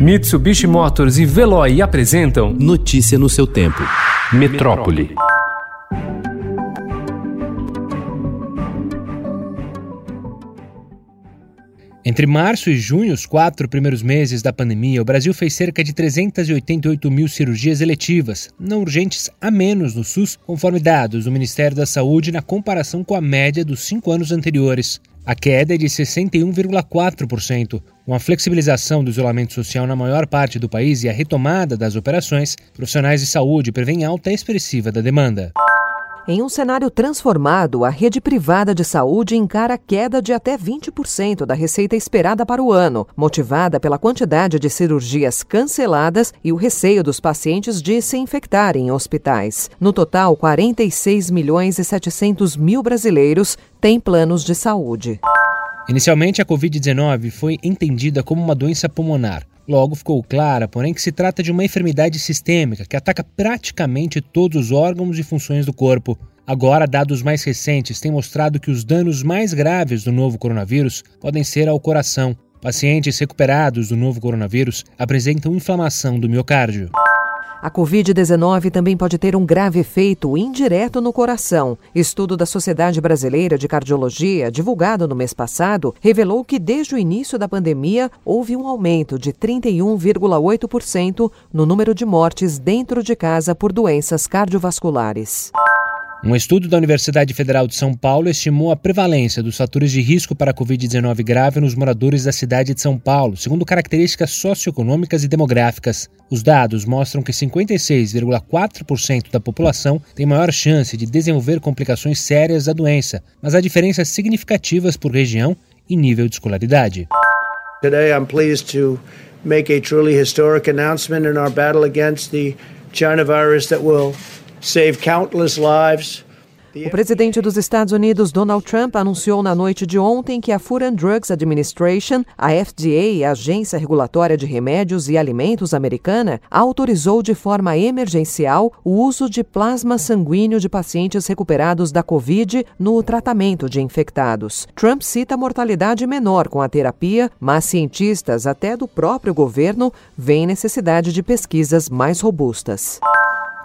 Mitsubishi Motors e Veloy apresentam Notícia no seu tempo. Metrópole. Entre março e junho, os quatro primeiros meses da pandemia, o Brasil fez cerca de 388 mil cirurgias eletivas, não urgentes, a menos no SUS, conforme dados do Ministério da Saúde na comparação com a média dos cinco anos anteriores. A queda é de 61,4%. Com a flexibilização do isolamento social na maior parte do país e a retomada das operações, profissionais de saúde prevêem alta expressiva da demanda. Em um cenário transformado, a rede privada de saúde encara queda de até 20% da receita esperada para o ano, motivada pela quantidade de cirurgias canceladas e o receio dos pacientes de se infectarem em hospitais. No total, 46 milhões e 700 mil brasileiros têm planos de saúde. Inicialmente, a Covid-19 foi entendida como uma doença pulmonar. Logo ficou clara, porém, que se trata de uma enfermidade sistêmica que ataca praticamente todos os órgãos e funções do corpo. Agora, dados mais recentes têm mostrado que os danos mais graves do novo coronavírus podem ser ao coração. Pacientes recuperados do novo coronavírus apresentam inflamação do miocárdio. A Covid-19 também pode ter um grave efeito indireto no coração. Estudo da Sociedade Brasileira de Cardiologia, divulgado no mês passado, revelou que desde o início da pandemia houve um aumento de 31,8% no número de mortes dentro de casa por doenças cardiovasculares. Um estudo da Universidade Federal de São Paulo estimou a prevalência dos fatores de risco para a Covid-19 grave nos moradores da cidade de São Paulo, segundo características socioeconômicas e demográficas. Os dados mostram que 56,4% da população tem maior chance de desenvolver complicações sérias da doença, mas há diferenças significativas por região e nível de escolaridade. Today I'm pleased to make a truly historic announcement in our battle against the China virus that will save countless lives. O presidente dos Estados Unidos, Donald Trump, anunciou na noite de ontem que a Food and Drugs Administration, a FDA, a Agência Regulatória de Remédios e Alimentos americana, autorizou de forma emergencial o uso de plasma sanguíneo de pacientes recuperados da Covid no tratamento de infectados. Trump cita mortalidade menor com a terapia, mas cientistas, até do próprio governo, veem necessidade de pesquisas mais robustas.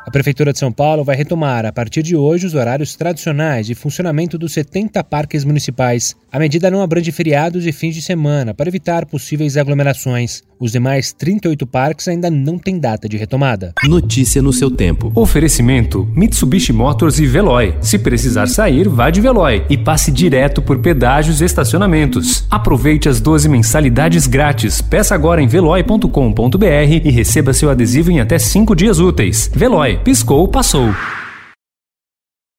A Prefeitura de São Paulo vai retomar, a partir de hoje, os horários tradicionais de funcionamento dos 70 parques municipais. A medida não abrange feriados e fins de semana, para evitar possíveis aglomerações. Os demais 38 parques ainda não têm data de retomada. Notícia no seu tempo. Oferecimento: Mitsubishi Motors e Veloy. Se precisar sair, vá de Veloy e passe direto por pedágios e estacionamentos. Aproveite as 12 mensalidades grátis. Peça agora em veloy.com.br e receba seu adesivo em até 5 dias úteis. Veloy piscou, passou.